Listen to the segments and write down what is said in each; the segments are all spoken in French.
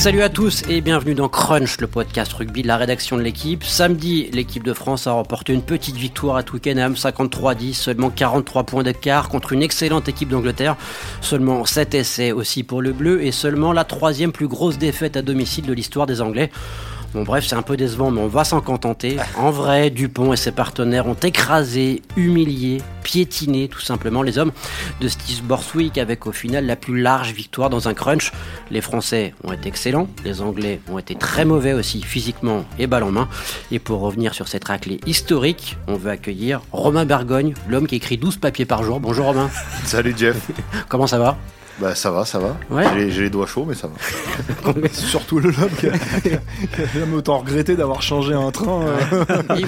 Salut à tous et bienvenue dans Crunch, le podcast rugby de la rédaction de l'équipe. Samedi, l'équipe de France a remporté une petite victoire à Twickenham, 53-10, seulement 43 points d'écart contre une excellente équipe d'Angleterre. Seulement 7 essais aussi pour le bleu et seulement la troisième plus grosse défaite à domicile de l'histoire des Anglais. Bon bref, c'est un peu décevant, mais on va s'en contenter. En vrai, Dupont et ses partenaires ont écrasé, humilié, piétiné tout simplement les hommes de Steve Borswick avec au final la plus large victoire dans un crunch. Les Français ont été excellents, les Anglais ont été très mauvais aussi physiquement et balle en main. Et pour revenir sur cette raclée historique, on veut accueillir Romain Bergogne, l'homme qui écrit 12 papiers par jour. Bonjour Romain. Salut Jeff. Comment ça va? Bah ça va, ça va. Ouais. J'ai- J'ai les doigts chauds, mais ça va. C'est surtout le homme qui a, qui a jamais autant regretté d'avoir changé un train. euh. Il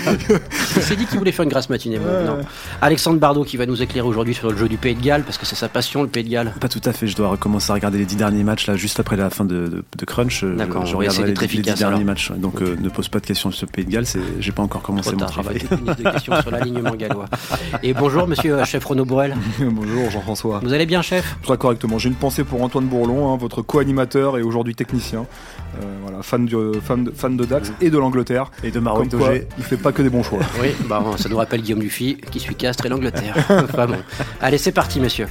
il s'est dit qu'il voulait faire une grasse matinée. Ouais, non. Alexandre Bardot qui va nous éclairer aujourd'hui sur le jeu du Pays de Galles parce que c'est sa passion le Pays de Galles. Pas tout à fait, je dois recommencer à regarder les dix derniers matchs là juste après la fin de, de, de Crunch. euh, D'accord, je regarderai les, les dix derniers alors. matchs. Donc euh, ne pose pas de questions sur le Pays de Galles, c'est- j'ai pas encore commencé Trop mon tard, travail. peut-être une liste de questions sur l'alignement gallois. Et bonjour monsieur euh, chef Renaud Bourrel. Bonjour Jean-François. Vous allez bien chef? Très correctement. J'ai une pensée pour Antoine Bourlon, hein, votre co-animateur et aujourd'hui technicien. Euh, voilà, fan, du, fan, de, fan de Dax et de l'Angleterre. Et de Maroc Comme quoi, il fait pas que des bons choix. Oui, bah, ça nous rappelle Guillaume Dufy qui suit Castres et l'Angleterre. Enfin bon. Allez, c'est parti messieurs.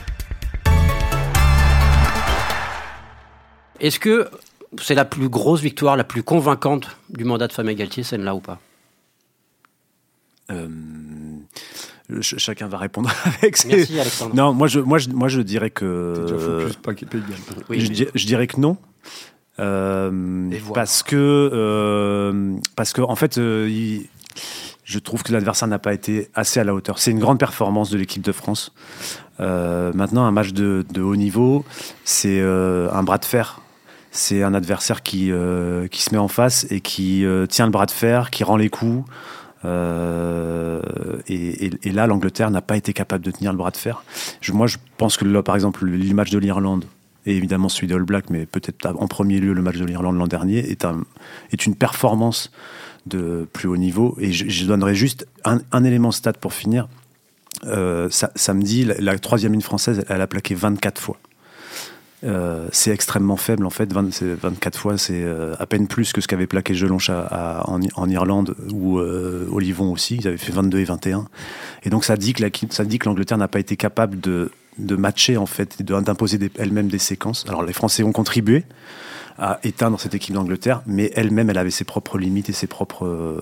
Est-ce que c'est la plus grosse victoire, la plus convaincante du mandat de Fabien Galtier, celle-là ou pas? Euh, ch- chacun va répondre avec ses... Merci Alexandre. Non, moi je, moi, je, moi je dirais déjà que... focus, pas. Oui, je, mais- di- je dirais que non. Euh, voilà. parce que euh, parce que en fait euh, il- je trouve que l'adversaire n'a pas été assez à la hauteur. C'est une grande performance de l'équipe de France. Euh, maintenant, un match de, de haut niveau, c'est euh, un bras de fer. C'est un adversaire qui, euh, qui se met en face et qui euh, tient le bras de fer, qui rend les coups. Euh, et, là, l'Angleterre n'a pas été capable de tenir le bras de fer. Moi, je pense que par exemple, le match de l'Irlande, et évidemment celui de All Black, mais peut-être en premier lieu le match de l'Irlande l'an dernier, est, un, est une performance de plus haut niveau. Et je, je donnerai juste un, un élément stat pour finir. Euh, sa- samedi, la, la troisième ligne française, elle a plaqué 24 fois. Euh, c'est extrêmement faible en fait, 20 c'est 24 fois, c'est euh, à peine plus que ce qu'avait plaqué Gelonche en, en Irlande ou euh, Olivon aussi, ils avaient fait 22 et 21. Et donc ça dit que l'Angleterre n'a pas été capable de, de matcher en fait, d'imposer elle-même des séquences. Alors les Français ont contribué à éteindre cette équipe d'Angleterre, mais elle-même, elle avait ses propres limites et ses propres, euh,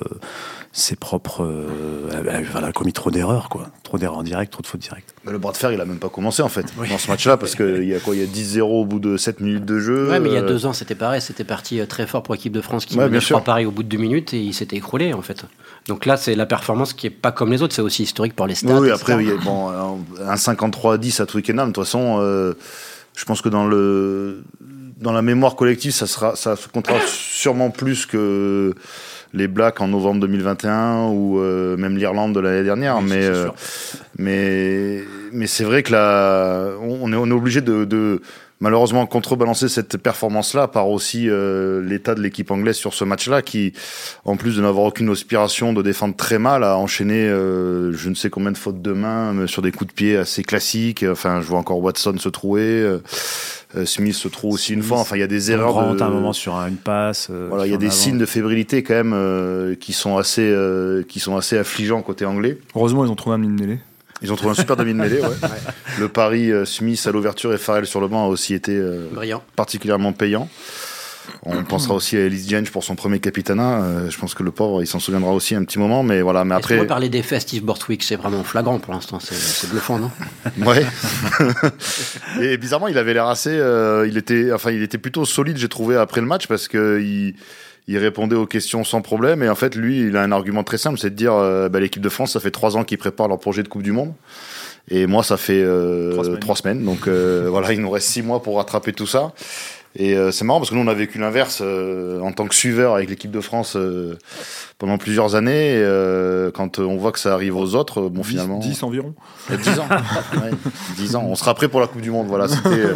ses propres, euh, elle avait- voilà, commis trop d'erreurs quoi, trop d'erreurs directes, trop de fautes directes. Mais le bras de fer, il a même pas commencé en fait dans ce match-là parce qu'il y a quoi Il y a 10-0 au bout de 7 minutes de jeu. Ouais, mais il y a Euh, deux ans, c'était pareil. C'était parti très fort pour l'équipe de France qui Ouais, menait, bien sûr. pareil au bout de deux minutes et il s'était écroulé en fait. Donc là, c'est la performance qui est pas comme les autres. C'est aussi historique pour les stats. oui, après, oui, bon, un 53-10 à Twickenham, de toute façon, euh, je pense que dans le dans la mémoire collective, ça sera, ça se comptera sûrement plus que les Blacks en novembre 2021 ou euh, même l'Irlande de l'année dernière. Oui, mais euh, mais mais c'est vrai que là, on est on est obligé de, de malheureusement contrebalancer cette performance-là par aussi euh, l'état de l'équipe anglaise sur ce match-là, qui, en plus de n'avoir aucune aspiration de défendre très mal, a enchaîné euh, je ne sais combien de fautes de main euh, sur des coups de pied assez classiques. Enfin, je vois encore Watson se trouer, euh, euh, Smith se trouve aussi une fois. Enfin, il y a des erreurs. De... à un moment sur un- une passe. euh, Voilà, il y a des avant. signes de fébrilité quand même euh, qui sont assez euh, qui sont assez affligeants côté anglais. Heureusement, ils ont trouvé un Minelé. Ils ont trouvé un super demi de mêlée. Ouais. Le pari euh, Smith à l'ouverture et Farrell sur le banc a aussi été euh, Brillant. particulièrement payant. On pensera aussi à Ellis Jenge pour son premier capitanat. Euh, je pense que le pauvre, il s'en souviendra aussi un petit moment. Mais voilà, mais Après... après, parler des faits, Steve Borthwick, c'est vraiment flagrant pour l'instant. C'est- C'est bluffant, non? Ouais. et bizarrement, il avait l'air assez. euh, il était, enfin, il était plutôt solide, j'ai trouvé après le match parce que il, il répondait aux questions sans problème. Et en fait, lui, il a un argument très simple, c'est de dire, euh, bah, l'équipe de France, ça fait trois ans qu'ils préparent leur projet de Coupe du Monde. Et moi, ça fait euh, Trois semaines. Donc euh, voilà, il nous reste six mois pour rattraper tout ça. Et euh, c'est marrant parce que nous, on a vécu l'inverse euh, en tant que suiveur avec l'équipe de France euh, pendant plusieurs années. Et, euh, quand on voit que ça arrive aux autres, bon, 10, finalement. 10 environ. Il y a 10 ans. Ouais, 10 ans. On sera prêt pour la Coupe du Monde. Voilà, c'était, euh,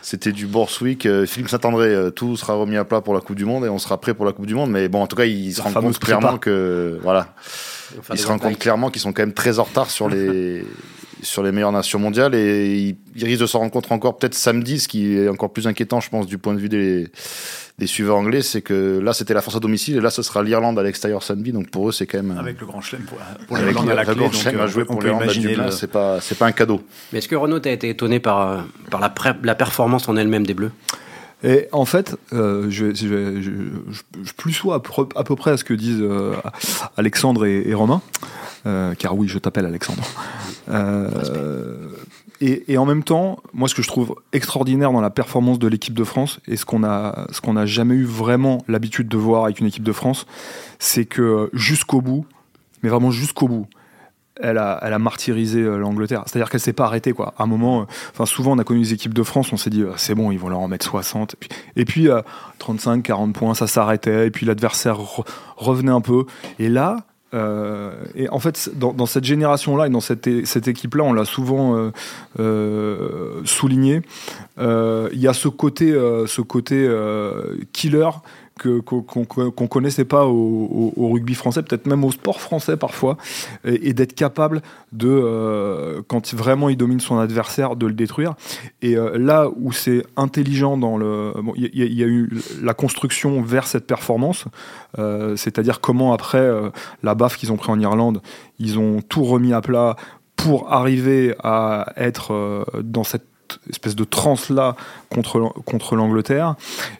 c'était du Borswick. Euh, Philippe Saint-André, euh, tout sera remis à plat pour la Coupe du Monde et on sera prêt pour la Coupe du Monde. Mais bon, en tout cas, il se La rend fameuse compte clairement que, voilà, Enfin, il des se rend batailles. compte clairement qu'ils sont quand même très en retard sur les, sur les meilleures nations mondiales et il, il risque de s'en rendre compte encore peut-être samedi, ce qui est encore plus inquiétant, je pense, du point de vue des, des suiveurs anglais, c'est que là c'était la France à domicile et là ce sera l'Irlande à l'extérieur samedi, donc pour eux c'est quand même Avec le grand chelem pour, pour avec l'Irlande à la le clé, grand donc, chelem euh, à jouer on pour peut l'Irlande à Dublin, le- c'est pas c'est pas un cadeau. Mais est-ce que Renault a été étonné par, euh, par la, pré- la performance en elle-même des Bleus? Et en fait, euh, je, je, je, je- je plus sois à, peu- à peu près à ce que disent euh, Alexandre et, et Romain, euh, car oui, je t'appelle Alexandre. Euh, et, en même temps, moi, ce que je trouve extraordinaire dans la performance de l'équipe de France et ce qu'on n'a jamais eu vraiment l'habitude de voir avec une équipe de France, c'est que jusqu'au bout, mais vraiment jusqu'au bout, elle a, martyrisé euh, l'Angleterre. C'est-à-dire qu'elle s'est pas arrêtée, quoi. À un moment, euh, souvent, on a connu les équipes de France, on s'est dit, euh, c'est bon, ils vont leur en mettre 60. Et puis, et puis euh, 35, 40 points, ça s'arrêtait. Et puis, l'adversaire re- revenait un peu. Et là, euh, et en fait, dans, cette génération-là et dans cette, cette équipe-là, on l'a souvent euh, euh, souligné. Il y a ce côté, ce côté killer qu'on qu'on connaissait pas au, rugby français, peut-être même au sport français parfois, et, d'être capable de, euh, quand vraiment il domine son adversaire, de le détruire. Et euh, là où c'est intelligent dans le, il y, a- eu la construction vers cette performance, euh, c'est-à-dire comment après la baffe qu'ils ont pris en Irlande, ils ont tout remis à plat pour arriver à être dans cette espèce de transe là contre, contre l'Angleterre.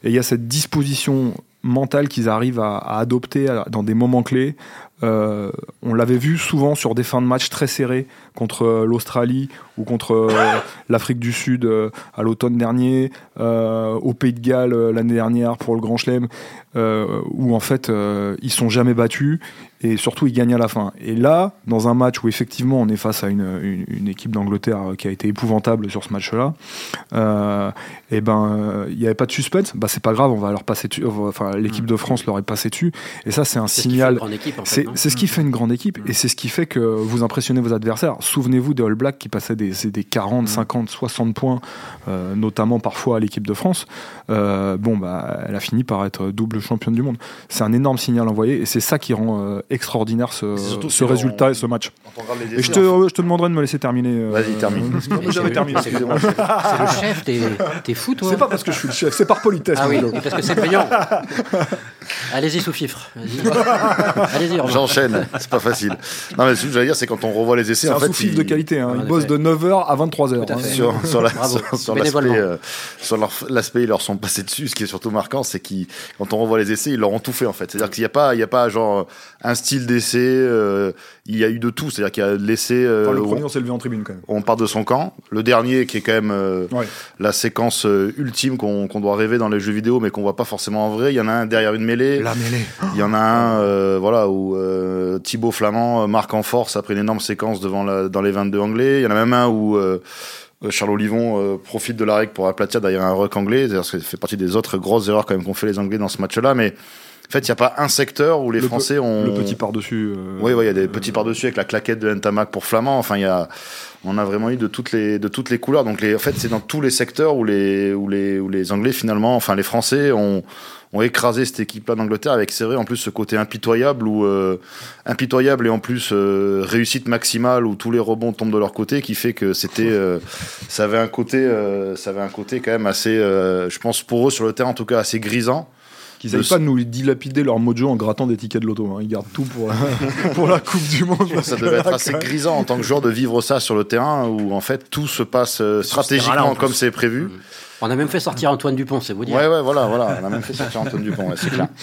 Et il y a cette disposition mentale qu'ils arrivent à, à adopter dans des moments clés. Euh, on l'avait vu souvent sur des fins de match très serrées contre euh, l'Australie ou contre euh, l'Afrique du Sud euh, à l'automne dernier, euh, au Pays de Galles l'année dernière pour le Grand Chelem, euh, où en fait euh, ils sont jamais battus et surtout ils gagnent à la fin. Et là, dans un match où effectivement on est face à une, une- une équipe d'Angleterre qui a été épouvantable sur ce match-là, euh, et ben euh, il n'y avait pas de suspense. Bah c'est pas grave, on va leur passer dessus. Enfin, l'équipe de France leur est passée dessus. Et ça, c'est un signal. une grande équipe, en fait, C'est non c'est ce qui fait une grande équipe Mm. et c'est ce qui fait que vous impressionnez vos adversaires. Souvenez-vous des All Blacks qui passaient des, c'est des 40, 50, 60 points, euh, notamment parfois à l'équipe de France. Euh, bon, bah, elle a fini par être double championne du monde. C'est un énorme signal envoyé et c'est ça qui rend euh, extraordinaire ce, on- résultat et ce match. Et je te, je te demanderai de me laisser terminer. euh, Vas-y, termine. euh, J'avais c'est- terminé. c'est- le chef, t'es fou toi C'est pas parce que je suis le chef, c'est par politesse. Ah oui, parce que c'est brillant. Allez-y, sous-fifre. Vas-y. Allez-y, Romain. J'enchaîne, c'est pas facile. Non, mais ce que j'allais dire, c'est quand on revoit les essais, C'est en un fait, sous-fif ils- de qualité. Hein. Ils bossent de 9h à 23h. Tout à fait. sur, sur la- Bravo. sur- sur l'aspect euh, sur leur- l'aspect ils leur sont passés dessus ce qui est surtout marquant c'est qu'ils quand on revoit les essais ils leur ont tout fait en fait c'est à dire qu'il n'y a pas il y a pas genre un style d'essai euh, il y a eu de tout c'est à dire qu'il y a l'essai euh, Enfin, le où premier, on s'est levé en tribune quand même. on part de son camp le dernier qui est quand même euh, Ouais. la séquence ultime qu'on qu'on doit rêver dans les jeux vidéo mais qu'on voit pas forcément en vrai il y en a un derrière une mêlée La mêlée. il y en a un, euh, voilà, où euh, Thibaut Flamand euh, marque en force après une énorme séquence devant la, dans les 22 anglais. Il y en a même un où Charles Olivon profite de la règle pour aplatir derrière un ruck anglais. C'est-à-dire que ça fait partie des autres grosses erreurs quand même qu'ont fait les Anglais dans ce match-là. Mais en fait, il n'y a pas un secteur où les Le Français ont... Le petit par-dessus. euh, Oui, oui, il y a des petits par-dessus avec la claquette de Ntamak pour Flamand. Enfin, il y a, on a vraiment eu de toutes les, de toutes les couleurs. Donc, les, en fait, c'est dans tous les secteurs où les, où les, où les Anglais, finalement, enfin, les Français ont, ont écrasé cette équipe-là d'Angleterre avec, c'est vrai, en plus, ce côté impitoyable ou euh, impitoyable et en plus euh, réussite maximale où tous les rebonds tombent de leur côté, qui fait que c'était, euh, ça avait un côté, euh, ça avait un côté quand même assez, euh, je pense pour eux sur le terrain en tout cas assez grisant. Qu'ils n'aillent pas nous dilapider leur mojo en grattant des tickets de loto. hein. Ils gardent tout pour, pour la Coupe du Monde. ça devait être assez grisant en tant que joueur de vivre ça sur le terrain où en fait tout se passe euh, stratégiquement comme c'est prévu. On a même fait sortir Antoine Dupont, c'est vous dire. Ouais, ouais, voilà, voilà. On a même fait sortir Antoine Dupont, ouais, c'est clair.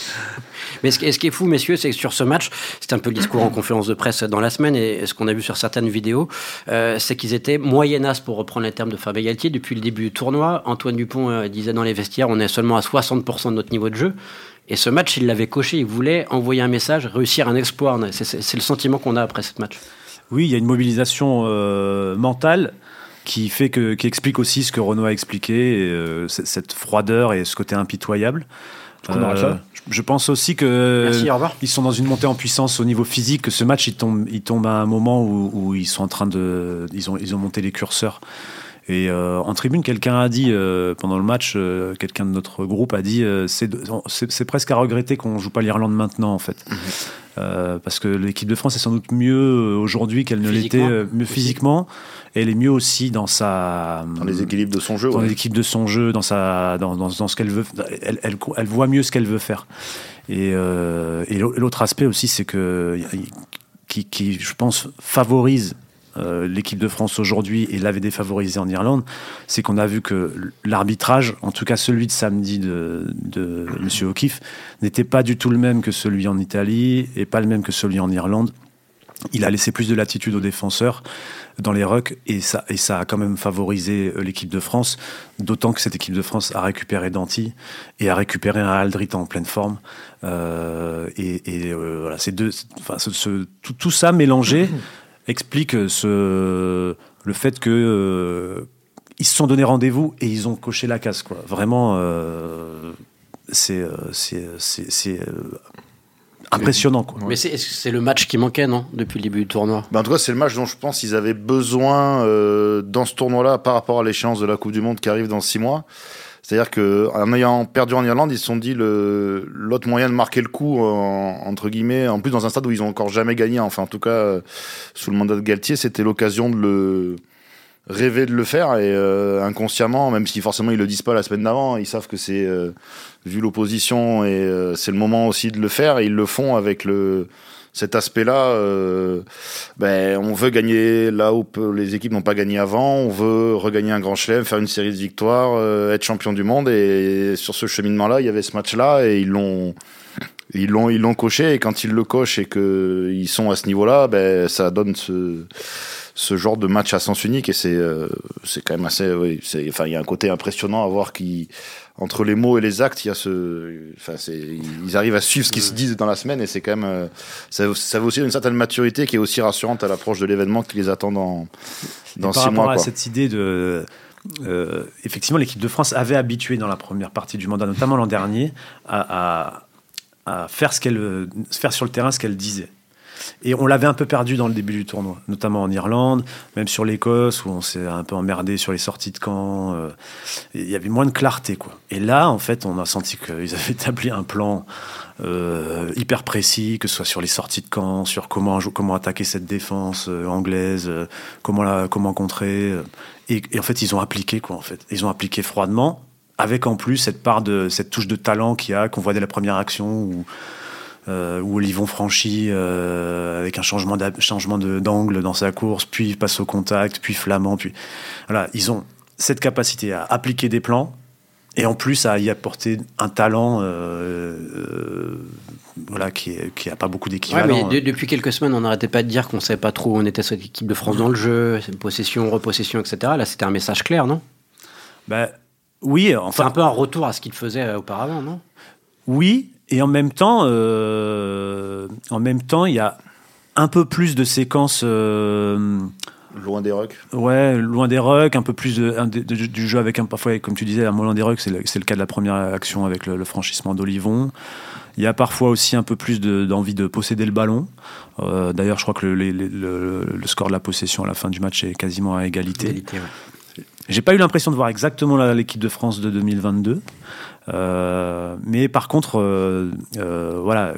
Mais ce qui, est fou, messieurs, c'est que sur ce match, c'était un peu le discours en conférence de presse dans la semaine, et ce qu'on a vu sur certaines vidéos, euh, c'est qu'ils étaient moyennas, pour reprendre les termes de Fabien Galtier, depuis le début du tournoi. Antoine Dupont euh, disait dans les vestiaires, on est seulement à 60% de notre niveau de jeu. Et ce match, il l'avait coché, il voulait envoyer un message, réussir un exploit. C'est- C'est c'est le sentiment qu'on a après ce match. Oui, il y a une mobilisation euh, mentale qui fait que, qui explique aussi ce que Renaud a expliqué, cette froideur et ce côté impitoyable. Euh, je- je pense aussi que Merci, au revoir. ils sont dans une montée en puissance au niveau physique. Que ce match, il tombe, il tombe à un moment où, où ils sont en train de, ils ont, ils ont monté les curseurs. Et en tribune, quelqu'un a dit pendant le match, quelqu'un de notre groupe a dit c'est presque à regretter qu'on joue pas l'Irlande maintenant en fait. Mhm. parce que l'équipe de France est sans doute mieux aujourd'hui qu'elle ne l'était mieux physiquement elle est mieux aussi dans sa dans les équilibres de son jeu, dans l'équipe de son jeu, dans sa dans, dans, ce qu'elle veut. Elle, elle, elle, voit mieux ce qu'elle veut faire. Et, euh, et l'autre aspect aussi, c'est que qui, qui, je pense, favorise euh, l'équipe de France aujourd'hui et l'avait défavorisé en Irlande, c'est qu'on a vu que l'arbitrage, en tout cas celui de samedi de, de M. O'Keefe, n'était pas du tout le même que celui en Italie et pas le même que celui en Irlande. Il a laissé plus de latitude aux défenseurs dans les rucks et ça, a quand même favorisé euh, l'équipe de France, d'autant que cette équipe de France a récupéré Danti et a récupéré un Aldrit en pleine forme. Euh, et, voilà, ces tout, ça mélangé explique ce, le fait que ils se sont donné rendez-vous et ils ont coché la case. Quoi. Vraiment, c'est c'est impressionnant. Quoi. Mais c'est le match qui manquait, non Depuis le début du tournoi? Ben, En tout cas, c'est le match dont je pense qu'ils avaient besoin euh, dans ce tournoi-là par rapport à l'échéance de la Coupe du Monde qui arrive dans six mois. C'est-à-dire qu'en ayant perdu en Irlande, ils se sont dit l'autre moyen de marquer le coup, entre guillemets, en plus dans un stade où ils ont encore jamais gagné, enfin en tout cas euh, sous le mandat de Galtier, c'était l'occasion de le rêver de le faire et euh, inconsciemment, même si forcément ils le disent pas la semaine d'avant, ils savent que c'est euh, vu l'opposition et euh, c'est le moment aussi de le faire et ils le font avec le cet aspect-là. ben on veut gagner là où les équipes n'ont pas gagné avant, on veut regagner un grand chelem, faire une série de victoires, être champion du monde et sur ce cheminement-là, il y avait ce match-là et ils l'ont ils l'ont ils l'ont coché et quand ils le cochent et que ils sont à ce niveau-là, ben ça donne ce ce genre de match à sens unique et c'est euh, c'est quand même assez oui, enfin il y a un côté impressionnant à voir qui entre les mots et les actes il y a ce enfin c'est ils arrivent à suivre ce qui se dit dans la semaine et c'est quand même euh, ça, ça veut aussi une certaine maturité qui est aussi rassurante à l'approche de l'événement qui les attend dans dans six mois à cette idée de euh, effectivement l'équipe de France avait habitué dans la première partie du mandat notamment l'an dernier à, à, à faire ce qu'elle faire sur le terrain ce qu'elle disait et on l'avait un peu perdu dans le début du tournoi, notamment en Irlande, même sur l'Écosse, où on s'est un peu emmerdé sur les sorties de camp. Euh, il y avait moins de clarté, quoi. Et là, en fait, on a senti qu'ils avaient établi un plan euh, hyper précis, que ce soit sur les sorties de camp, sur comment, comment attaquer cette défense euh, anglaise, comment, la, comment contrer. Et, en fait, ils ont appliqué, quoi, en fait. Ils ont appliqué froidement, avec en plus cette part de cette touche de talent qu'il y a, qu'on voit dès la première action, euh, où Olivon franchit euh, avec un changement d'angle dans sa course, puis passe au contact, puis Flamand, puis voilà, ils ont cette capacité à appliquer des plans et en plus à y apporter un talent euh, voilà qui n'a pas beaucoup d'équivalent. depuis quelques semaines, on n'arrêtait pas de dire qu'on ne savait pas trop où on était cette équipe de France dans le jeu, possession, repossession, etc. Là, c'était un message clair, non? Ben, oui, enfin, c'est un peu un retour à ce qu'il faisait auparavant, non? Oui, et en même temps, euh, en même temps, il y a un peu plus de séquences. Euh, loin des rucks. Ouais, loin des rucks, un peu plus de, du jeu avec un parfois, comme tu disais, un loin des rucks, c'est le, le, cas de la première action avec le, franchissement d'Olivon. Il y a parfois aussi un peu plus d'envie de, posséder le ballon. Euh, d'ailleurs, je crois que le, score de la possession à la fin du match est quasiment à égalité. égalité ouais. J'ai pas eu l'impression de voir exactement l'équipe de France de 2022. Euh, mais par contre, euh, euh, voilà,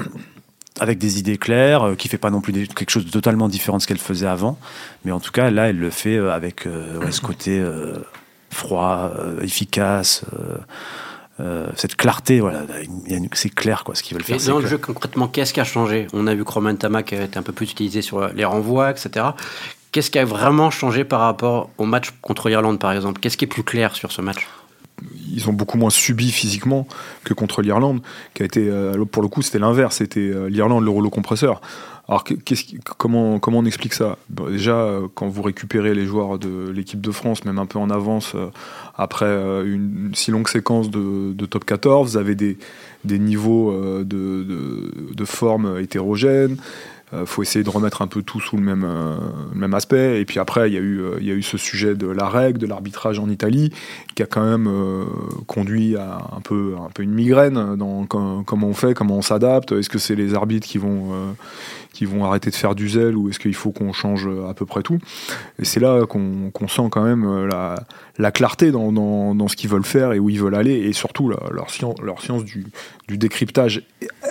avec des idées claires, qui fait pas non plus quelque chose de totalement différent de ce qu'elle faisait avant. Mais en tout cas, là, elle le fait avec ce côté froid, efficace. cette clarté, voilà, c'est clair quoi, ce qu'ils veulent faire. Et dans le jeu concrètement, qu'est-ce qui a changé? On a vu que Roman Tamak été un peu plus utilisé sur les renvois, etc. Qu'est-ce qui a vraiment changé par rapport au match contre l'Irlande, par exemple? Qu'est-ce qui est plus clair sur ce match? Ils ont beaucoup moins subi physiquement que contre l'Irlande, qui a été, euh, pour le coup, c'était l'inverse, c'était euh, l'Irlande le rouleau compresseur. Alors, comment, comment on explique ça? Déjà, euh, quand vous récupérez les joueurs de l'équipe de France, même un peu en avance, après une, si longue séquence de, top 14, vous avez des, des niveaux de, de, de, forme hétérogènes. Euh, faut essayer de remettre un peu tout sous le même, euh, même aspect. Et puis après, il y, a eu, il y a eu ce sujet de la règle, de l'arbitrage en Italie, qui a quand même conduit à un peu, un peu une migraine dans comment on fait, comment on s'adapte. Est-ce que c'est les arbitres qui vont, qui vont arrêter de faire du zèle ou est-ce qu'il faut qu'on change à peu près tout? Et c'est là qu'on sent quand même la, la clarté dans, dans, dans ce qu'ils veulent faire et où ils veulent aller, et surtout leur, science, leur science du, du décryptage,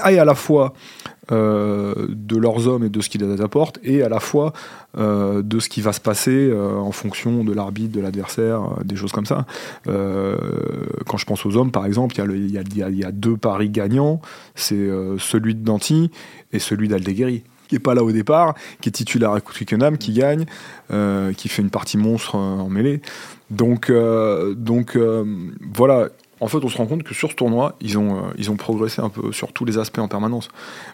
et à la fois euh, de leurs hommes et de ce qu'ils apportent, et à la fois euh, de ce qui va se passer euh, en fonction de l'arbitre, de l'adversaire, des choses comme ça. quand je pense aux hommes, par exemple, il y, y, y, a deux paris gagnants, c'est celui de Danti et celui d'Aldeguerri qui est pas là au départ, qui est titulaire à Twickenham, qui gagne, qui fait une partie monstre en mêlée. Donc, donc voilà, en fait, on se rend compte que sur ce tournoi, ils ont, euh, ils ont progressé un peu sur tous les aspects en permanence.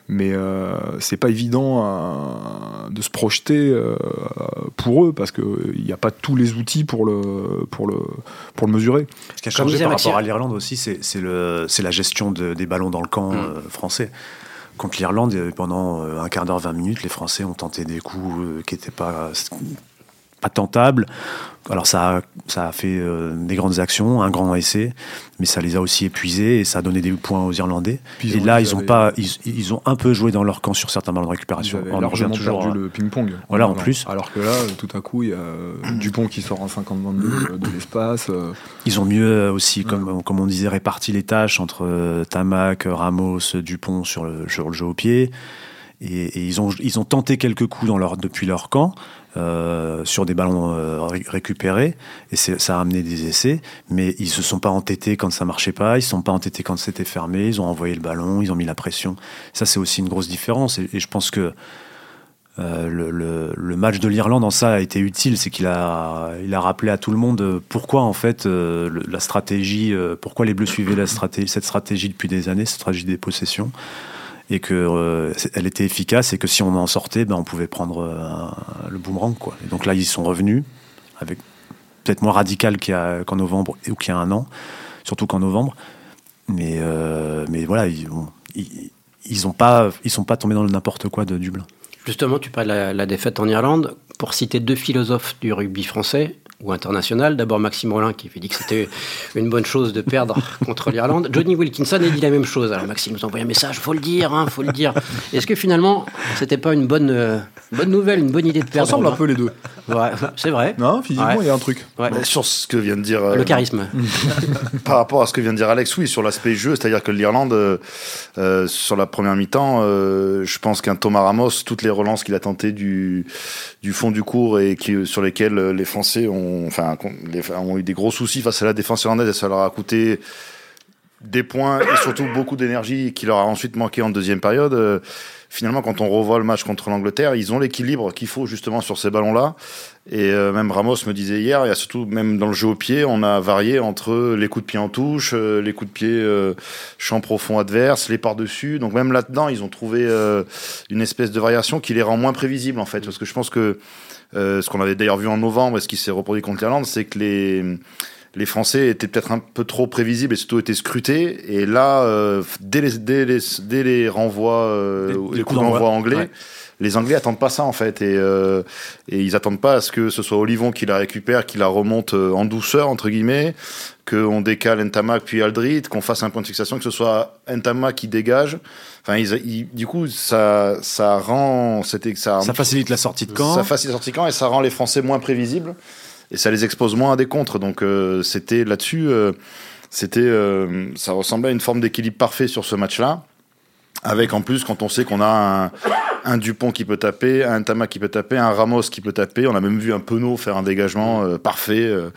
Mais euh, c'est pas évident euh, de se projeter euh, pour eux parce qu'il n'y a pas tous les outils pour le, pour le, pour le mesurer. Ce qui a changé par rapport à l'Irlande aussi, c'est la gestion de, des ballons dans le camp mm. français. Contre l'Irlande, pendant un quart d'heure, 20 minutes, les Français ont tenté des coups qui n'étaient pas pas tentable. Alors ça a, ça a fait euh, des grandes actions, un grand essai, mais ça les a aussi épuisés et ça a donné des points aux Irlandais. et là, ils, ont pas, ils, ont un peu joué dans leur camp sur certains ballons de récupération. Ils ont largement toujours perdu le ping-pong. Voilà, en plus. Alors que là, tout à coup, il y a Dupont qui sort en 50-22 de l'espace. Euh. Ils ont mieux euh, aussi, comme, comme on disait, réparti les tâches entre Tamac, Ramos, Dupont sur le, sur le jeu au pied. Et, ils, ont, ils ont tenté quelques coups dans leur, depuis leur camp, euh, sur des ballons euh, récupérés. Et ça a amené des essais. Mais ils se sont pas entêtés quand ça marchait pas. Ils se sont pas entêtés quand c'était fermé. Ils ont envoyé le ballon. Ils ont mis la pression. Ça c'est aussi une grosse différence. Et, je pense que euh, le, le, match de l'Irlande en ça a été utile, c'est qu'il a, il a rappelé à tout le monde pourquoi en fait la stratégie, pourquoi les Bleus suivaient la stratégie, cette stratégie depuis des années, cette stratégie des possessions et que euh, elle était efficace et que si on en sortait, ben, on pouvait prendre euh, le boomerang. Quoi. Donc là, ils sont revenus avec peut-être moins radical qu'en novembre ou qu'il y a un an, surtout qu'en novembre. Mais, euh, mais voilà, ils, n'ont ils, ont pas, ils sont pas tombés dans le n'importe quoi de Dublin. Justement, tu parles de la, défaite en Irlande. Pour citer deux philosophes du rugby français, ou international. D'abord Maxime Rollin qui avait dit que c'était une bonne chose de perdre contre l'Irlande. Johnny Wilkinson a dit la même chose. Alors Maxime nous envoie un message, faut le dire, hein, faut le dire. Est-ce que finalement c'était pas une bonne, euh, bonne nouvelle, une bonne idée de perdre Ça ressemble un peu les deux. Ouais, c'est vrai. Non, physiquement il y a un truc. Sur ce que vient de dire. le charisme. par rapport à ce que vient de dire Alex, oui, sur l'aspect jeu, c'est-à-dire que l'Irlande, euh, euh, sur la première mi-temps, je pense qu'un Thomas Ramos, toutes les relances qu'il a tentées du, du fond du cours et qui, sur lesquelles les Français ont enfin, ont eu des gros soucis face à la défense irlandaise et ça leur a coûté des points et surtout beaucoup d'énergie qui leur a ensuite manqué en deuxième période. Euh, finalement, quand on revoit le match contre l'Angleterre, ils ont l'équilibre qu'il faut justement sur ces ballons-là. Et euh, même Ramos me disait hier, il y a surtout même dans le jeu au pied, on a varié entre les coups de pied en touche, euh, les coups de pied champ profond adverse, les par-dessus. Donc même là-dedans, ils ont trouvé une espèce de variation qui les rend moins prévisibles en fait. Parce que je pense que euh, ce qu'on avait d'ailleurs vu en novembre et ce qui s'est reproduit contre l'Irlande, c'est que les, les Français étaient peut-être un peu trop prévisibles et surtout étaient scrutés. Et là, euh, dès, les, dès, les, dès les renvois, euh, les, coups d'envoi anglais, les Anglais attendent pas ça en fait et, euh, et ils attendent pas à ce que ce soit Olivon qui la récupère, qui la remonte euh, en douceur entre guillemets, qu'on décale Ntamak puis Aldrit, qu'on fasse un point de fixation, que ce soit Ntamak qui dégage. Enfin, ils, du coup, ça, ça rend, ça, ça facilite la sortie de camp. Ça facilite la sortie de camp et ça rend les Français moins prévisibles et ça les expose moins à des contres. Donc euh, c'était là-dessus, euh, c'était, euh, ça ressemblait à une forme d'équilibre parfait sur ce match-là. Avec en plus, quand on sait qu'on a un, Dupont qui peut taper, un Tama qui peut taper, un Ramos qui peut taper, on a même vu un Penaud faire un dégagement euh, parfait euh,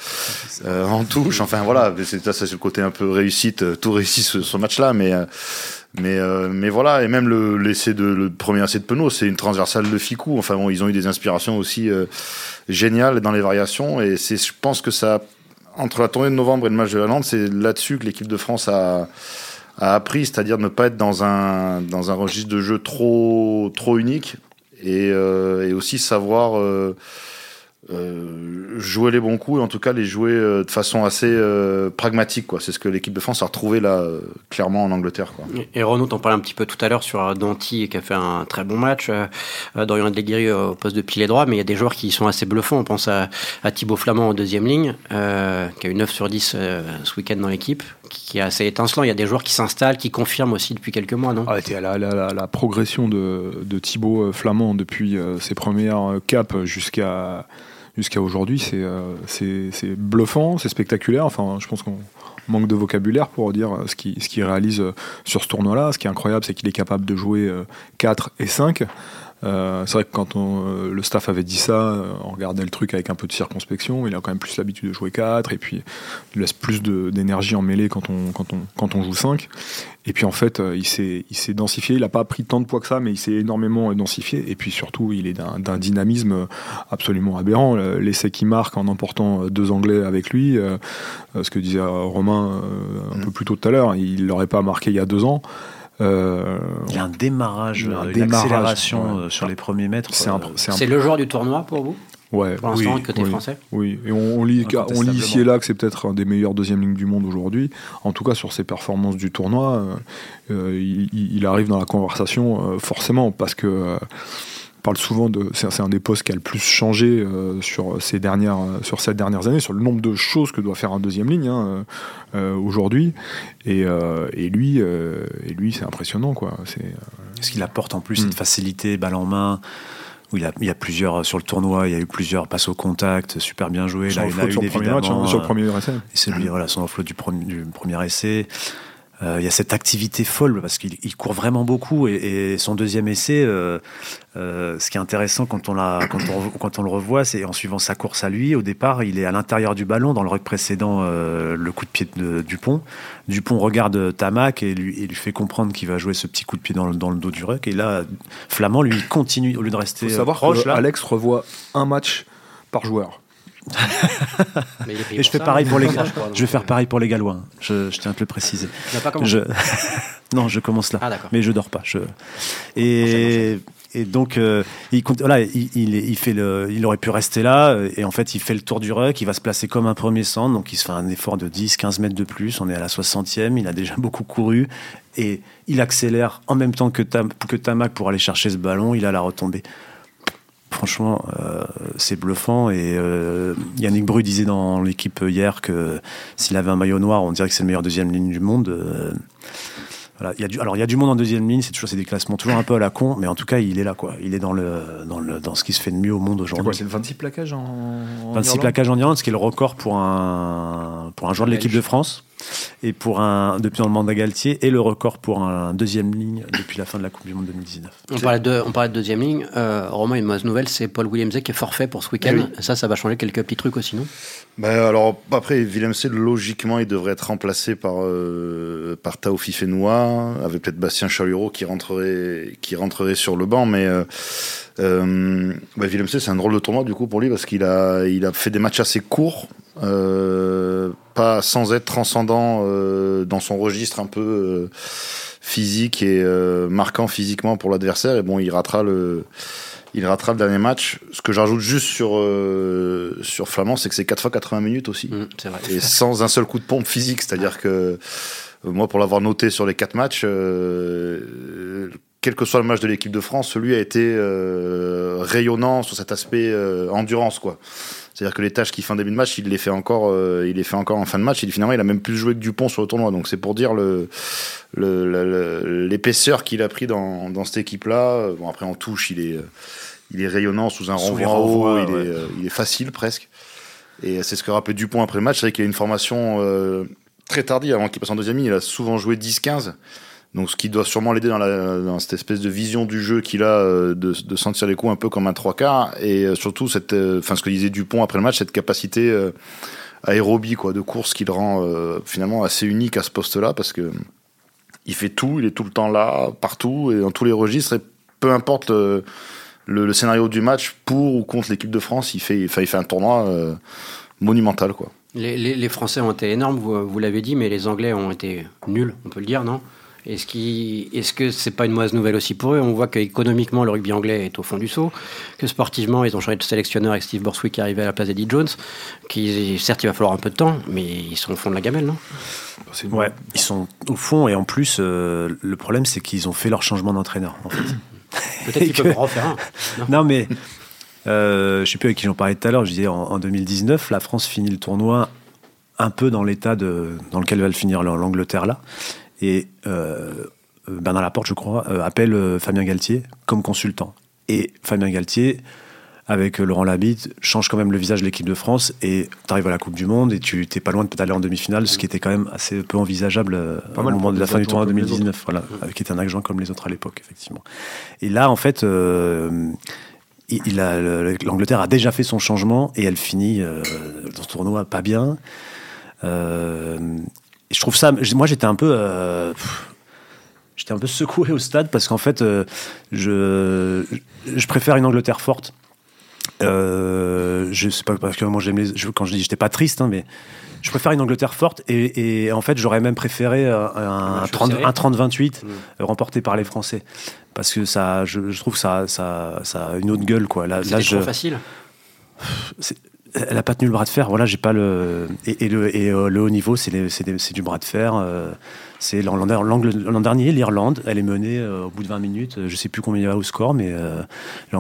euh, en touche. Enfin voilà, c'est ça, c'est le côté un peu réussite, tout réussi ce, match-là, mais mais mais voilà. Et même le l'essai de le premier essai de Penaud, c'est une transversale de Ficou. Enfin bon, ils ont eu des inspirations aussi géniales dans les variations, et c'est, je pense que ça entre la tournée de novembre et le match de la c'est là-dessus que l'équipe de France a a appris, c'est-à-dire ne pas être dans un, dans un registre de jeu trop, trop unique et, euh, aussi savoir euh, euh, jouer les bons coups et en tout cas les jouer de façon assez pragmatique. C'est ce que l'équipe de France a retrouvé là clairement en Angleterre. Et Renaud, t'en parlais un petit peu tout à l'heure sur Danti qui a fait un très bon match, Dorian Adleguiri au poste de pilier droit, mais il y a des joueurs qui sont assez bluffants. On pense à, à Thibaut Flamand en deuxième ligne, qui a eu 9 sur 10 euh, ce week-end dans l'équipe, qui, est assez étincelant. Il y a des joueurs qui s'installent, qui confirment aussi depuis quelques mois, non? Ah, la, progression de, Thibaut euh, Flamand depuis euh, ses premières euh, caps jusqu'à jusqu'à aujourd'hui, c'est bluffant, c'est spectaculaire. Enfin, je pense qu'on manque de vocabulaire pour dire ce qu'il ce réalise sur ce tournoi-là. Ce qui est incroyable, c'est qu'il est capable de jouer euh, 4 et 5. Euh, c'est vrai que quand on, euh, le staff avait dit ça, euh, on regardait le truc avec un peu de circonspection. Il a quand même plus l'habitude de jouer 4 et puis il laisse plus d'énergie en mêlée quand on, quand, on, quand on joue 5. Et puis en fait, il s'est densifié. Il n'a pas pris tant de poids que ça, mais il s'est énormément densifié. Et puis surtout, il est d'un dynamisme absolument aberrant. Le- L'essai qu'il marque en emportant deux Anglais avec lui, ce que disait Romain un Mm. peu plus tôt tout à l'heure, il l'aurait pas marqué il y a deux ans. Euh, Il y a un démarrage, un une démarrage, accélération ouais. euh, sur les premiers mètres. c'est euh, un, c'est un- C'est le joueur du tournoi pour vous, ouais, pour l'instant, oui, côté oui. français Oui, et on, on lit, on lit Incontestablement. ici et là que c'est peut-être un des meilleurs deuxième lignes du monde aujourd'hui. En tout cas, sur ses performances du tournoi, euh, il, arrive dans la conversation euh, forcément parce que euh, parle souvent de c'est un des postes qui a le plus changé euh, sur ces dernières euh, sur ces dernières années sur le nombre de choses que doit faire un deuxième ligne hein, euh, aujourd'hui et, euh, et lui et lui c'est impressionnant quoi c'est Ce qu'il apporte en plus, Mm. cette facilité, balle en main. Où il, y a, il y a plusieurs, sur le tournoi, il y a eu plusieurs passes au contact, super bien joué. Là, le il a sur eu le premier match évidemment, hein, sur le premier essai Et c'est lui, voilà, son offload du premier essai. Euh, il y a cette activité folle parce qu'il il court vraiment beaucoup et, et son deuxième essai, euh, euh, ce qui est intéressant quand on, l'a, quand on, quand on le revoit, c'est en suivant sa course à lui, au départ, il est à l'intérieur du ballon dans le ruck précédent, le coup de pied de Dupont. Dupont regarde Tamac et lui, et lui fait comprendre qu'il va jouer ce petit coup de pied dans le, dans le dos du ruck. Et là, Flamand, lui, il continue au lieu de rester faut savoir proche. que là, Alex revoit un match par joueur Mais il est payé et je fais ça, pareil hein, pour les je crois, Je donc, vais faire euh, pareil pour les Gallois. hein. Je, je tiens à te le préciser. Tu n'as pas commencé Je... non, je commence là. Ah. Mais je dors pas. Je... Et, et donc, euh, il, compte- voilà, il, il, est- il fait le, il aurait pu rester là. euh, Et en fait, il fait le tour du ruck. Il va se placer comme un premier centre. Donc, il se fait un effort de 10-15 mètres de plus. On est à la 60e. Il a déjà beaucoup couru. Et il accélère en même temps que, Tam, que Tamac pour aller chercher ce ballon. Il a la retombée. Franchement, euh, c'est bluffant. Et euh, Yannick Bru disait dans l'équipe hier que s'il avait un maillot noir, on dirait que c'est le meilleur deuxième ligne du monde. Euh, voilà, il y a du, alors il y a du monde en deuxième ligne, c'est toujours c'est des classements toujours un peu à la con, mais en tout cas il est là quoi. Il est dans le dans le dans ce qui se fait de mieux au monde aujourd'hui. c'est le 26 plaquages en, en 26 Irlande? plaquages en Irlande, ce qui est le record pour un pour un joueur de l'équipe de France et pour un depuis le mandat Galtier et le record pour un deuxième ligne depuis la fin de la Coupe du Monde 2019. On parlait, de, on parlait de deuxième ligne. Euh, Romain, une mauvaise nouvelle, c'est Paul Williamsey qui est forfait pour ce week-end. Oui. Ça, ça va changer quelques petits trucs aussi, non? Bah, alors après Willem C logiquement il devrait être remplacé par euh, par Taofi Fenoua avec peut-être Bastien Chalureau qui rentrerait qui rentrerait sur le banc mais euh, euh, bah, c'est un drôle de tournoi du coup pour lui parce qu'il a il a fait des matchs assez courts euh, pas sans être transcendant euh, dans son registre un peu euh, physique et euh, marquant physiquement pour l'adversaire et bon il ratera le il ratera le dernier match. Ce que j'ajoute juste sur, euh, sur Flamand, c'est que c'est 4 fois 80 minutes aussi. Mmh, vrai. Et sans un seul coup de pompe physique. C'est-à-dire que euh, moi, pour l'avoir noté sur les 4 matchs, euh, quel que soit le match de l'équipe de France, celui a été rayonnant sur cet aspect endurance. quoi. C'est-à-dire que les tâches qu'il fait en début de match, il les fait encore, euh, il les fait encore en fin de match. Il, finalement, il a même plus joué que Dupont sur le tournoi. Donc c'est pour dire le, l'épaisseur qu'il a pris dans, dans cette équipe-là. Bon, après en touche, il est, euh, il est rayonnant sous un Sous renvoi en haut. renvois, il, ouais. est, euh, il est facile presque. Et c'est ce que rappelait Dupont après le match, c'est qu'il a une formation euh, très tardive avant qu'il passe en deuxième ligne. Il a souvent joué 10-15. Donc ce qui doit sûrement l'aider dans, cette espèce de vision du jeu qu'il a euh, de, sentir les coups un peu comme un trois quarts et euh, surtout cette, euh, enfin ce que disait Dupont après le match, cette capacité aérobie quoi de course qui le rend finalement assez unique à ce poste-là parce que il fait tout, il est tout le temps là, partout et dans tous les registres et peu importe le, scénario du match pour ou contre l'équipe de France, il fait, enfin, il fait un tournoi monumental quoi. Les, Français ont été énormes, vous l'avez dit, mais les Anglais ont été nuls, on peut le dire, non? Est-ce qu est-ce que c'est pas une mauvaise nouvelle aussi pour eux? On voit qu'économiquement, le rugby anglais est au fond du saut, que sportivement, ils ont changé de sélectionneur avec Steve Borswick qui est arrivé à la place d'Eddie Jones, qui certes, il va falloir un peu de temps, mais ils sont au fond de la gamelle, non? Ouais, ils sont au fond, et en plus, euh, le problème, c'est qu'ils ont fait leur changement d'entraîneur, en fait. Peut-être qu'ils peuvent en refaire un. Non, mais euh, je sais plus avec qui j'en parlais tout à l'heure. Je disais en, en 2019, la France finit le tournoi un peu dans l'état dans lequel va le finir l'Angleterre là. Et euh, Bernard Laporte, je crois, euh, appelle euh, Fabien Galtier comme consultant. Et Fabien Galtier, avec Laurent Labitte, change quand même le visage de l'équipe de France et tu arrives à la Coupe du Monde et tu t'es pas loin de d'aller en demi-finale, ce qui était quand même assez peu envisageable Pas au moment de la fin du tournoi comme les 2019, voilà, qui était un agent comme les autres à l'époque, effectivement. Et là, en fait, euh, il a- l'Angleterre a déjà fait son changement et elle finit euh, dans ce tournoi pas bien. Euh, je trouve ça. Moi, j'étais un peu. euh, J'étais un peu secoué au stade parce qu'en fait, euh, je, je préfère une Angleterre forte. Euh, je sais pas parce que moi j'aime les. je- quand je dis j'étais pas triste, hein, mais je préfère une Angleterre forte et, et en fait j'aurais même préféré un, match 30 serré. un 30-28 Mm. euh, remporté par les Français parce que ça, je, je trouve ça, ça, ça a une autre gueule quoi. Là, là je, trop facile. Elle a pas tenu le bras de fer. Voilà, j'ai pas le et, le et euh, le haut niveau, c'est du bras de fer. euh, c'est l'an dernier, l'Irlande, elle est menée euh, au bout de 20 minutes. Je sais plus combien il y a au score, mais euh,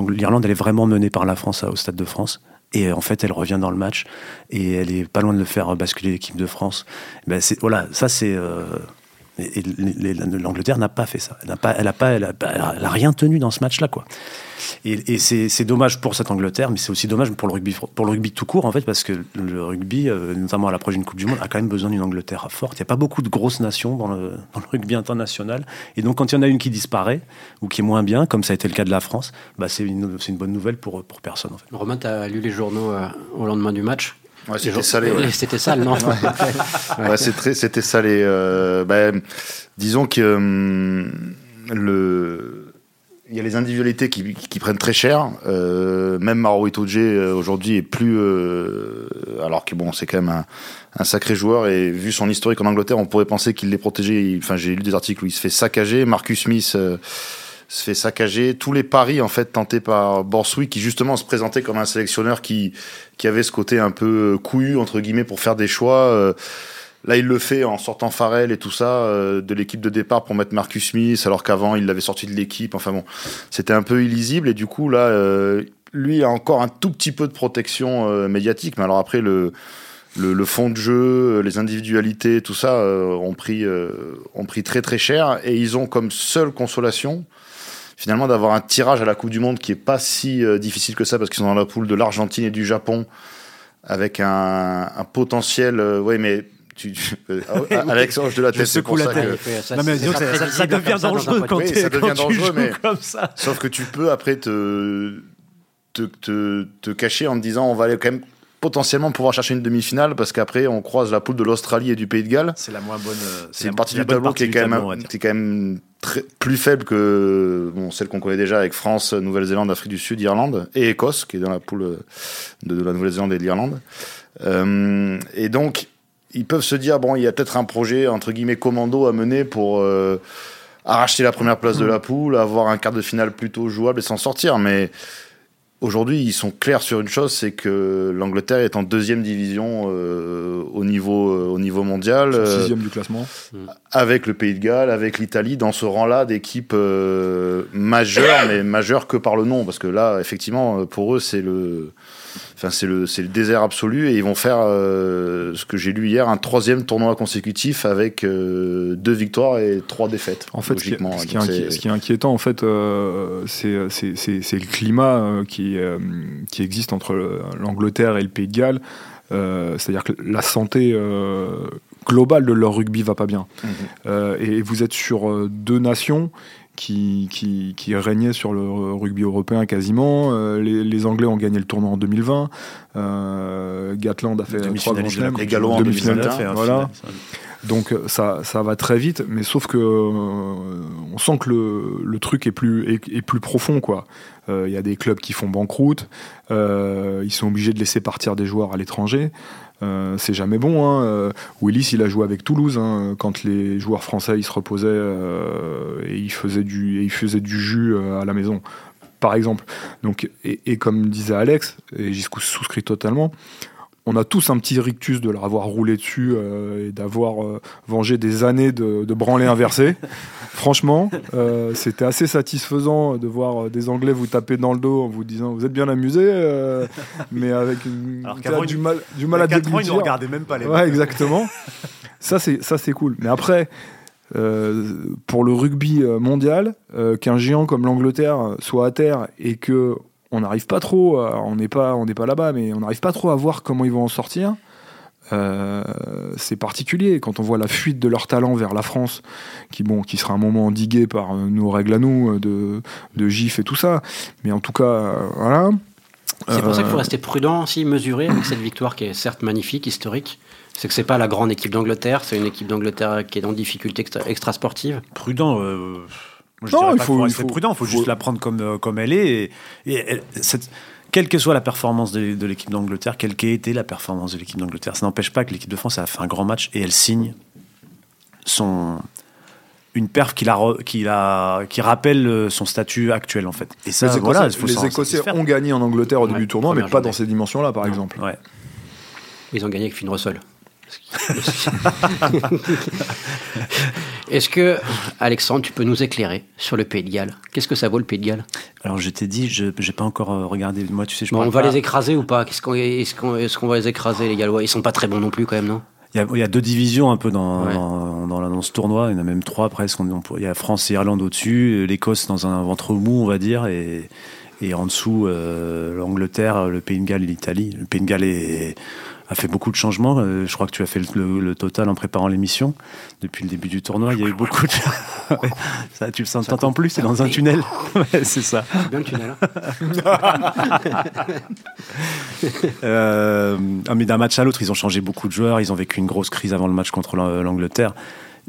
l'Irlande, elle est vraiment menée par la France au Stade de France. Et en fait, elle revient dans le match et elle est pas loin de le faire basculer l'équipe de France. Ben voilà, ça c'est et, l'Angleterre n'a pas fait ça. Elle n'a pas, elle a pas, elle a, a rien tenu dans ce match-là, quoi. Et, c'est dommage pour cette Angleterre, mais c'est aussi dommage pour le rugby, pour le rugby tout court, en fait, parce que le rugby, euh, notamment à la prochaine Coupe du Monde, a quand même besoin d'une Angleterre forte. Il n'y a pas beaucoup de grosses nations dans le, rugby international. Et donc, quand il y en a une qui disparaît, ou qui est moins bien, comme ça a été le cas de la France, bah, c'est une, bonne nouvelle pour, pour personne, en fait. Romain, tu as lu les journaux euh, au lendemain du match? Ouais, c'était salé. ouais. C'était sale, non Ouais, c'était salé. Euh, ben, disons que hum, le, il y a les individualités qui, qui prennent très cher. Euh, même Maro Itoje euh, aujourd'hui est plus, alors que bon, c'est quand même un, un sacré joueur et vu son historique en Angleterre, on pourrait penser qu'il l'est protégé. Enfin, j'ai lu des articles où il se fait saccager. Marcus Smith. Se fait saccager tous les paris en fait tentés par Borswick qui justement se présentait comme un sélectionneur qui qui avait ce côté un peu euh, couillu entre guillemets pour faire des choix euh, Là, il le fait en sortant Farrell et tout ça euh, de l'équipe de départ pour mettre Marcus Smith, alors qu'avant il l'avait sorti de l'équipe. Enfin bon, c'était un peu illisible et du coup là, lui a encore un tout petit peu de protection médiatique. Mais alors après le le, le fond de jeu, les individualités, tout ça ont pris ont pris très très cher et ils ont comme seule consolation finalement d'avoir un tirage à la Coupe du Monde qui est pas si euh, difficile que ça parce qu'ils sont dans la poule de l'Argentine et du Japon avec un, un potentiel. euh, ouais, mais tu, tu- euh, Alex hoche de la tête. c'est pour la ça tête. que- Il fait- ça, Non, mais ça, ça- ça devient dangereux quand. Oui, ça devient quand tu dangereux, joues mais- comme ça. Sauf que tu peux après te, te, te, te cacher en te disant on va aller quand même potentiellement pouvoir chercher une demi-finale parce qu'après on croise la poule de l'Australie et du Pays de Galles. C'est la moins bonne. C'est une partie du tableau qui est quand même, qui est quand même très, plus faible que bon, celle qu'on connaît déjà avec France, Nouvelle-Zélande, Afrique du Sud, Irlande et Écosse, qui est dans la poule de, de la Nouvelle-Zélande et de l'Irlande. Euh, et donc, ils peuvent se dire bon, il y a peut-être un projet entre guillemets commando à mener pour euh, arracher la première place de la poule, avoir un quart de finale plutôt jouable et s'en sortir. Mais Aujourd'hui, ils sont clairs sur une chose, c'est que l'Angleterre est en deuxième division euh, au niveau euh, au niveau mondial. euh, Sixième du classement. avec le Pays de Galles, avec l'Italie, dans ce rang-là d'équipes euh, majeures, mais majeures que par le nom, parce que là, effectivement, pour eux, c'est le, enfin, c'est le, désert absolu, et ils vont faire euh, ce que j'ai lu hier, un troisième tournoi consécutif avec euh, deux victoires et trois défaites. En fait, ce qui, est, logiquement. ce qui est ce qui inquiétant, en fait, euh, c'est le climat qui, qui existe entre le- l'Angleterre et le Pays de Galles. C'est-à-dire que la santé globale de leur rugby va pas bien. Mhm. Et vous êtes sur deux nations qui, qui, qui régnaient sur le rugby européen quasiment. Euh, les, les Anglais ont gagné le tournoi en 2020. Euh, Gatland a fait trois grands chelems. En 2021, 2019 et un voilà. Donc ça, ça va très vite, mais sauf que on sent que le, le truc est plus, est, est plus profond, quoi. Il y a des clubs qui font banqueroute, ils sont obligés de laisser partir des joueurs à l'étranger. Euh, c'est jamais bon. Hein. Euh, Willis, il a joué avec Toulouse hein, quand les joueurs français ils se reposaient euh, et ils faisaient du, jus à la maison, par exemple. Donc, et, comme disait Alex, et j'y souscris totalement, on a tous un petit rictus de leur avoir roulé dessus et d'avoir vengé des années de, de branlés inversés. Franchement, euh, c'était assez satisfaisant de voir euh, des Anglais vous taper dans le dos en vous disant vous êtes bien amusé, euh, mais avec une, du, mal, du mal à déglutir. ils ne regardaient même pas les. Ouais, exactement. ça c'est ça c'est cool. Mais après. pour le rugby mondial, qu'un géant comme l'Angleterre soit à terre et que on n'arrive pas trop, on n'est pas, on n'est pas là-bas, mais on n'arrive pas trop à voir comment ils vont en sortir. Euh, c'est particulier quand on voit la fuite de leur talent vers la France, qui bon, qui sera un moment endigué par euh, nos règles à nous euh, de, de GIF et tout ça. Mais en tout cas, voilà. C'est pour ça qu'il faut rester prudent, si mesuré avec cette victoire qui est certes magnifique, historique. C'est que c'est pas la grande équipe d'Angleterre, c'est une équipe d'Angleterre qui est en difficulté extra, sportive. Prudent. Non, il faut, il faut, prudent, il faut, juste la prendre comme, comme elle est. Et, cette, quelle que soit la performance de, l'équipe d'Angleterre, quelle qu'ait été la performance de l'équipe d'Angleterre, ça n'empêche pas que l'équipe de France a fait un grand match et elle signe son une perf qui, qui, qui rappelle euh, son statut actuel en fait. Et ça, les Écossais, voilà, les Écossais ont gagné en Angleterre au début du tournoi, mais pas dans ces dimensions-là, par exemple. Ouais. Ils ont gagné avec Finn Russell. Est-ce que, Alexandre, tu peux nous éclairer sur le Pays de Galles? Qu'est-ce que ça vaut le Pays de Galles? Alors, je t'ai dit, je n'ai pas encore euh, regardé. Moi, tu sais, je On va les écraser ou pas? Est-ce qu'on va les écraser, les Gallois? Ils sont pas très bons non plus, quand même, non? Il y, a, deux divisions un peu dans, dans, ce tournoi. Il y en a même trois presque. Il y a France et Irlande au-dessus, l'Écosse dans un ventre mou, on va dire, et, et en dessous, euh, l'Angleterre, le Pays de Galles et l'Italie. Le Pays de Galles est a fait beaucoup de changements. Euh, je crois que tu as fait le, total en préparant l'émission. Depuis le début du tournoi, il y a eu beaucoup de. ça, tu le sens, t'entends plus, c'est dans un tunnel. c'est ça. C'est bien le tunnel. Hein. euh, mais d'un match à l'autre, ils ont changé beaucoup de joueurs. Ils ont vécu une grosse crise avant le match contre l'Angleterre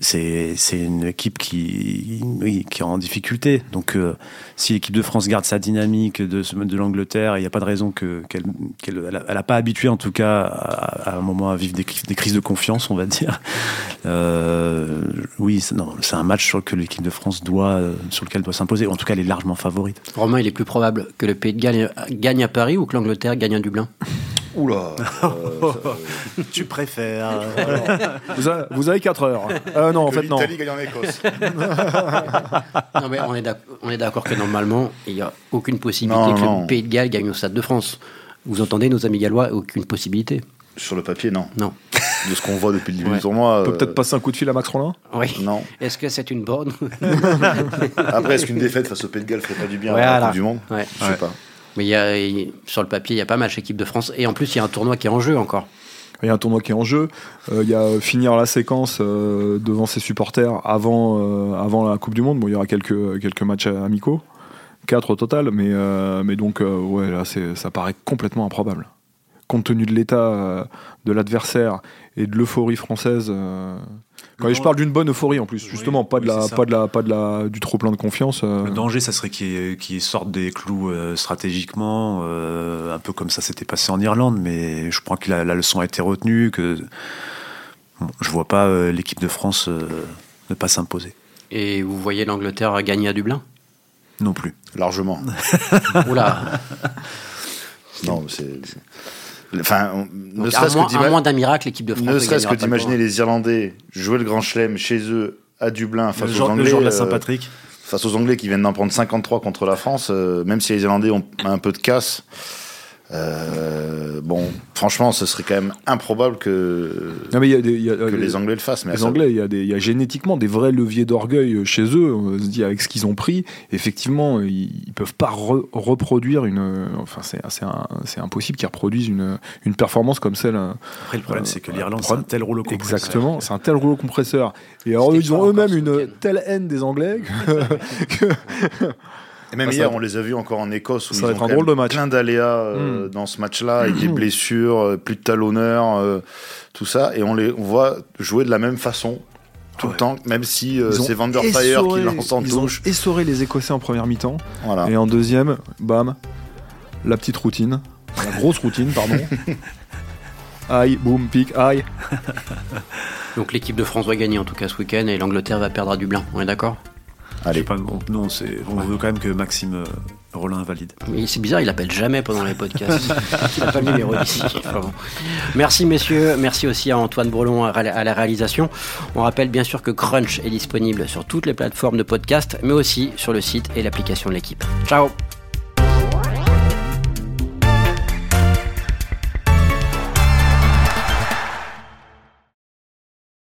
c'est une équipe qui, est en difficulté. Donc, euh, si l'équipe de France garde sa dynamique de, l'Angleterre, il n'y a pas de raison qu'elle n'a pas habitué, en tout cas, à, un moment à vivre des, crises de confiance, on va dire. Euh, oui, c'est un match sur que l'équipe de France doit, sur lequel doit s'imposer. En tout cas, elle est largement favorite. Romain, il est plus probable que le Pays de Galles gagne à Paris ou que l'Angleterre gagne à Dublin? Oula euh, Tu préfères. vous, avez, 4 heures. Euh, non, en fait, non. L'Italie gagne en Écosse. non, mais on est d'accord que normalement, il n'y a aucune possibilité que le Pays de Galles gagne au Stade de France. Vous entendez, nos amis gallois, aucune possibilité Sur le papier, non. Non. De ce qu'on voit depuis le début du tournoi. On peut peut-être passer un coup de fil à Max Rollin? Oui. Non. Est-ce que c'est une bonne? Après, est-ce qu'une défaite face au Pays de Galles ferait pas du bien à la Coupe du Monde? Ouais. Je sais pas. Mais y a, sur le papier, il y a pas mal équipe de France. Et en plus, il y a un tournoi qui est en jeu encore. Il y a un tournoi qui est en jeu. Euh, il y a finir la séquence euh, devant ses supporters avant, euh, avant la Coupe du Monde. Bon, il y aura quelques, quelques matchs amicaux, quatre au total, mais, mais donc ouais, là, ça paraît complètement improbable. Compte tenu de l'état de l'adversaire et de l'euphorie française quand je parle d'une bonne euphorie en plus, justement, pas, de la, pas, de la, pas de la, du trop plein de confiance. Euh. Le danger, ça serait qu'ils sortent des clous euh, stratégiquement, euh, un peu comme ça s'était passé en Irlande, mais je crois que la, leçon a été retenue, que bon, je vois pas l'équipe de France ne pas s'imposer. Et vous voyez l'Angleterre gagner à Dublin? Non plus. Largement. Oula Non, c'est. Enfin, ne serait-ce que moins d'un miracle, l'équipe de France. Ne serait-ce que d'imaginer les Irlandais jouer le Grand Chelem chez eux à Dublin face aux Anglais. Le jour de la euh, Saint-Patrick. face aux Anglais qui viennent d'en prendre 53 contre la France, euh, même si les Irlandais ont un peu de casse, euh, bon, franchement, ce serait quand même improbable que, non, mais y a des, y a, que les Anglais le fassent. Mais les Anglais, il y, a des, y a génétiquement des vrais leviers d'orgueil chez eux. On se dit avec ce qu'ils ont pris, effectivement, ils, ne peuvent pas reproduire une. Enfin, c'est impossible qu'ils reproduisent une, une performance comme celle. Après, le problème, c'est que l'Irlande, c'est un tel rouleau compresseur. Exactement, c'est un tel rouleau compresseur. Et alors, ils ont eux-mêmes une telle haine des Anglais que Et même Ah, hier, on les a vus encore en Écosse où ça ils va ont être un drôle de match. plein d'aléas euh, Mm. dans ce match-là, avec des blessures, euh, plus de talonneurs, euh, tout ça, et on les on voit jouer de la même façon tout Ouais. le temps, même si euh, c'est Van der Fire qui lance en Ils ont touche. essoré les Écossais en première mi-temps. Voilà. Et en deuxième, bam, la petite routine. La grosse routine, pardon. aïe, boum, pique, aïe. Donc l'équipe de France va gagner en tout cas ce week-end et l'Angleterre va perdre à Dublin. On est d'accord? Allez. pas, on- non, c'est, on veut quand même que Maxime euh, Rollin valide. Mais C'est bizarre, il appelle jamais pendant les podcasts. il n'a pas le numéro d'ici. Enfin bon. Merci messieurs, merci aussi à Antoine Brelon à à la réalisation. On rappelle bien sûr que Crunch est disponible sur toutes les plateformes de podcast, mais aussi sur le site et l'application de l'équipe. Ciao